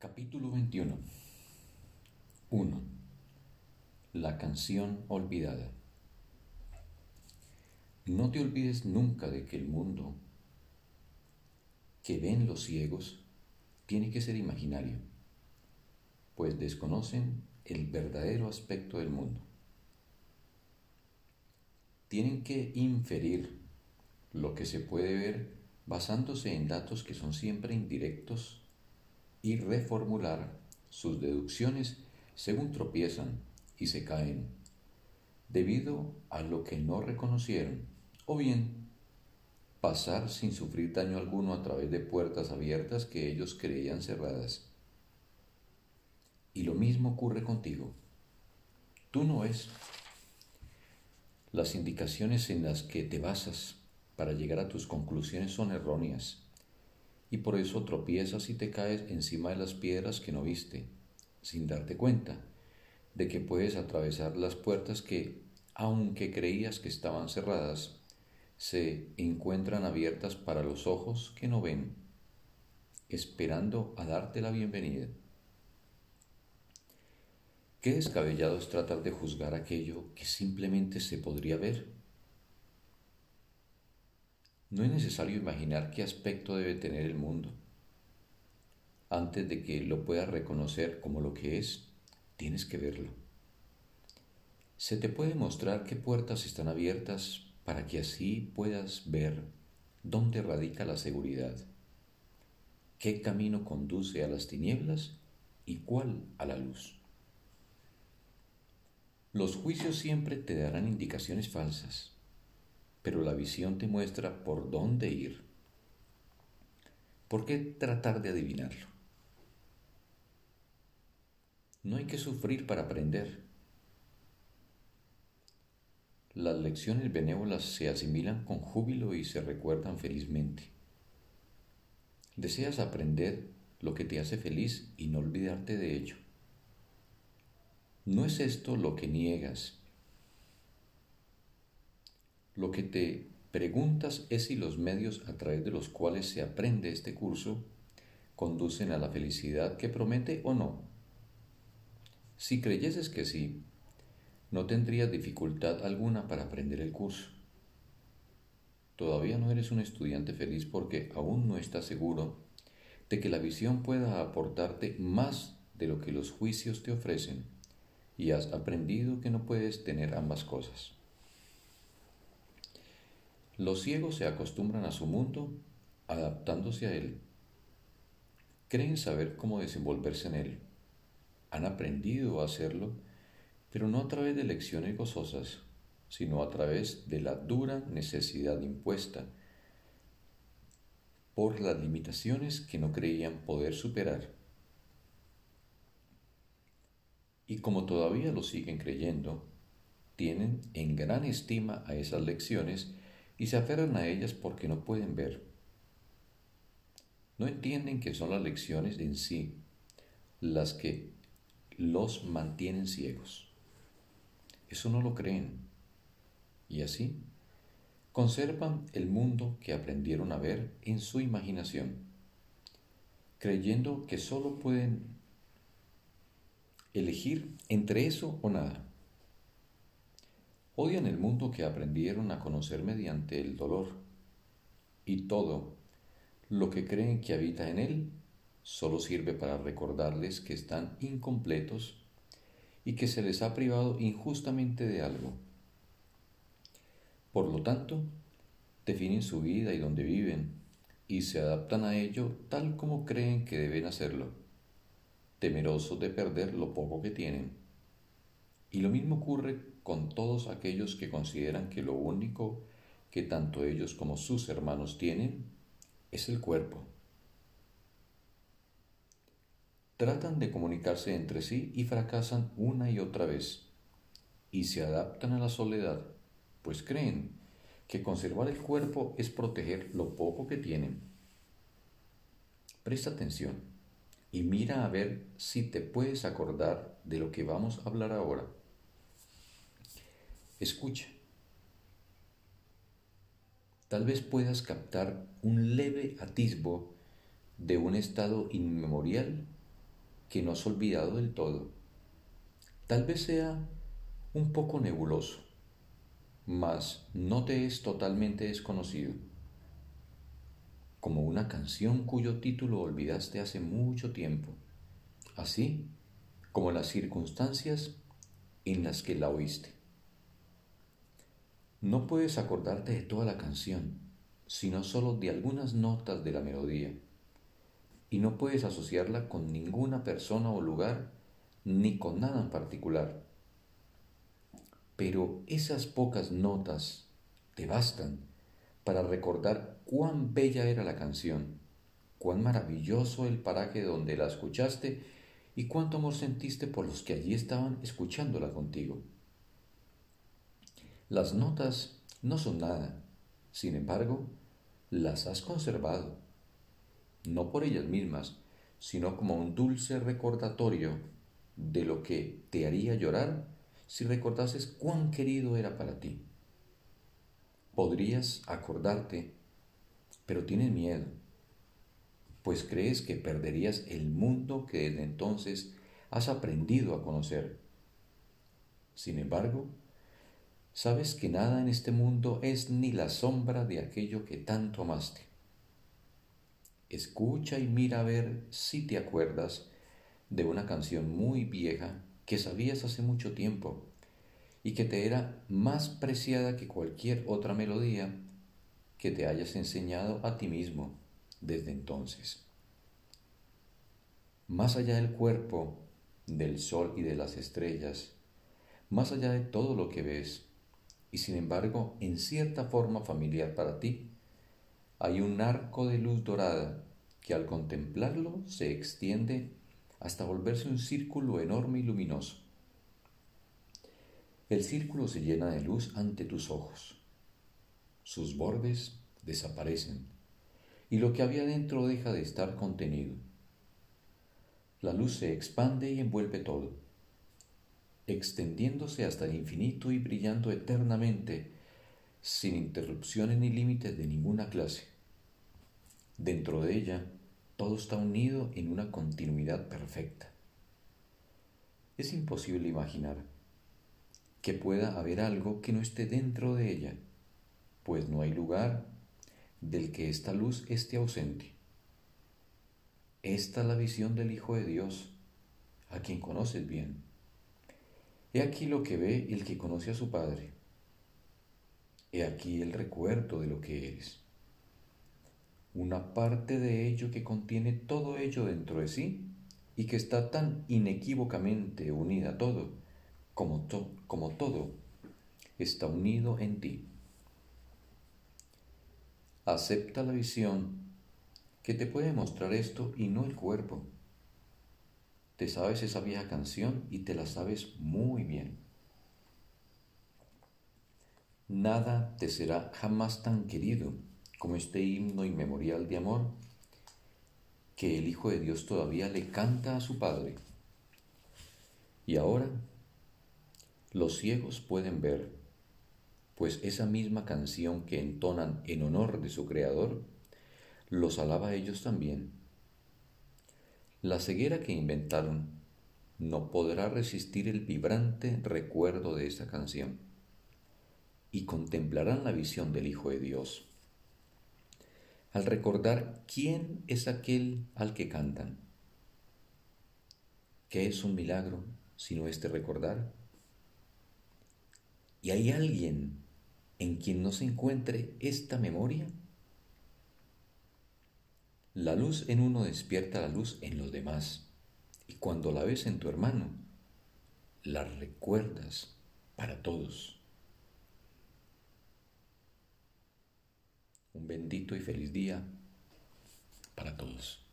Capítulo 21 1. La canción olvidada. No te olvides nunca de que el mundo que ven los ciegos tiene que ser imaginario, pues desconocen el verdadero aspecto del mundo. Tienen que inferir lo que se puede ver basándose en datos que son siempre indirectos y reformular sus deducciones según tropiezan y se caen, debido a lo que no reconocieron, o bien pasar sin sufrir daño alguno a través de puertas abiertas que ellos creían cerradas. Y lo mismo ocurre contigo. Tú no es las indicaciones en las que te basas para llegar a tus conclusiones son erróneas y por eso tropiezas y te caes encima de las piedras que no viste, sin darte cuenta de que puedes atravesar las puertas que, aunque creías que estaban cerradas, se encuentran abiertas para los ojos que no ven, esperando a darte la bienvenida. Qué descabellado es tratar de juzgar aquello que simplemente se podría ver no es necesario imaginar qué aspecto debe tener el mundo. Antes de que lo puedas reconocer como lo que es, tienes que verlo. Se te puede mostrar qué puertas están abiertas para que así puedas ver dónde radica la seguridad, qué camino conduce a las tinieblas y cuál a la luz. Los juicios siempre te darán indicaciones falsas pero la visión te muestra por dónde ir. ¿Por qué tratar de adivinarlo? No hay que sufrir para aprender. Las lecciones benévolas se asimilan con júbilo y se recuerdan felizmente. Deseas aprender lo que te hace feliz y no olvidarte de ello. ¿No es esto lo que niegas lo que te preguntas es si los medios a través de los cuales se aprende este curso conducen a la felicidad que promete o no. Si creyeses que sí, no tendrías dificultad alguna para aprender el curso. Todavía no eres un estudiante feliz porque aún no estás seguro de que la visión pueda aportarte más de lo que los juicios te ofrecen y has aprendido que no puedes tener ambas cosas. Los ciegos se acostumbran a su mundo adaptándose a él. Creen saber cómo desenvolverse en él. Han aprendido a hacerlo, pero no a través de lecciones gozosas, sino a través de la dura necesidad impuesta por las limitaciones que no creían poder superar. Y como todavía lo siguen creyendo, tienen en gran estima a esas lecciones y se aferran a ellas porque no pueden ver. No entienden que son las lecciones en sí las que los mantienen ciegos. Eso no lo creen. Y así conservan el mundo que aprendieron a ver en su imaginación, creyendo que sólo pueden elegir entre eso o nada. Odian el mundo que aprendieron a conocer mediante el dolor y todo lo que creen que habita en él solo sirve para recordarles que están incompletos y que se les ha privado injustamente de algo. Por lo tanto, definen su vida y donde viven y se adaptan a ello tal como creen que deben hacerlo, temerosos de perder lo poco que tienen. Y lo mismo ocurre con todos aquellos que consideran que lo único que tanto ellos como sus hermanos tienen es el cuerpo. Tratan de comunicarse entre sí y fracasan una y otra vez, y se adaptan a la soledad, pues creen que conservar el cuerpo es proteger lo poco que tienen. Presta atención y mira a ver si te puedes acordar de lo que vamos a hablar ahora. Escucha. Tal vez puedas captar un leve atisbo de un estado inmemorial que no has olvidado del todo. Tal vez sea un poco nebuloso, mas no te es totalmente desconocido, como una canción cuyo título olvidaste hace mucho tiempo, así como las circunstancias en las que la oíste. No puedes acordarte de toda la canción, sino solo de algunas notas de la melodía, y no puedes asociarla con ninguna persona o lugar, ni con nada en particular. Pero esas pocas notas te bastan para recordar cuán bella era la canción, cuán maravilloso el paraje donde la escuchaste y cuánto amor sentiste por los que allí estaban escuchándola contigo. Las notas no son nada, sin embargo, las has conservado, no por ellas mismas, sino como un dulce recordatorio de lo que te haría llorar si recordases cuán querido era para ti. Podrías acordarte, pero tienes miedo, pues crees que perderías el mundo que desde entonces has aprendido a conocer. Sin embargo, sabes que nada en este mundo es ni la sombra de aquello que tanto amaste. Escucha y mira a ver si te acuerdas de una canción muy vieja que sabías hace mucho tiempo y que te era más preciada que cualquier otra melodía que te hayas enseñado a ti mismo desde entonces. Más allá del cuerpo, del sol y de las estrellas, más allá de todo lo que ves, y sin embargo en cierta forma familiar para ti, hay un arco de luz dorada que al contemplarlo se extiende hasta volverse un círculo enorme y luminoso. El círculo se llena de luz ante tus ojos. Sus bordes desaparecen y lo que había dentro deja de estar contenido. La luz se expande y envuelve todo extendiéndose hasta el infinito y brillando eternamente, sin interrupciones ni límites de ninguna clase. Dentro de ella, todo está unido en una continuidad perfecta. Es imposible imaginar que pueda haber algo que no esté dentro de ella, pues no hay lugar del que esta luz esté ausente. Esta es la visión del Hijo de Dios, a quien conoces bien. He aquí lo que ve el que conoce a su Padre. He aquí el recuerdo de lo que eres. Una parte de ello que contiene todo ello dentro de sí y que está tan inequívocamente unida a todo como, como todo está unido en ti. Acepta la visión que te puede mostrar esto y no el cuerpo te sabes esa vieja canción y te la sabes muy bien. Nada te será jamás tan querido como este himno inmemorial de amor que el Hijo de Dios todavía le canta a su Padre. Y ahora los ciegos pueden ver, pues esa misma canción que entonan en honor de su Creador, los alaba a ellos también la ceguera que inventaron no podrá resistir el vibrante recuerdo de esta canción y contemplarán la visión del Hijo de Dios. Al recordar quién es aquel al que cantan, ¿qué es un milagro sino este recordar? ¿Y hay alguien en quien no se encuentre esta memoria? La luz en uno despierta la luz en los demás. Y cuando la ves en tu hermano, la recuerdas para todos. Un bendito y feliz día para todos.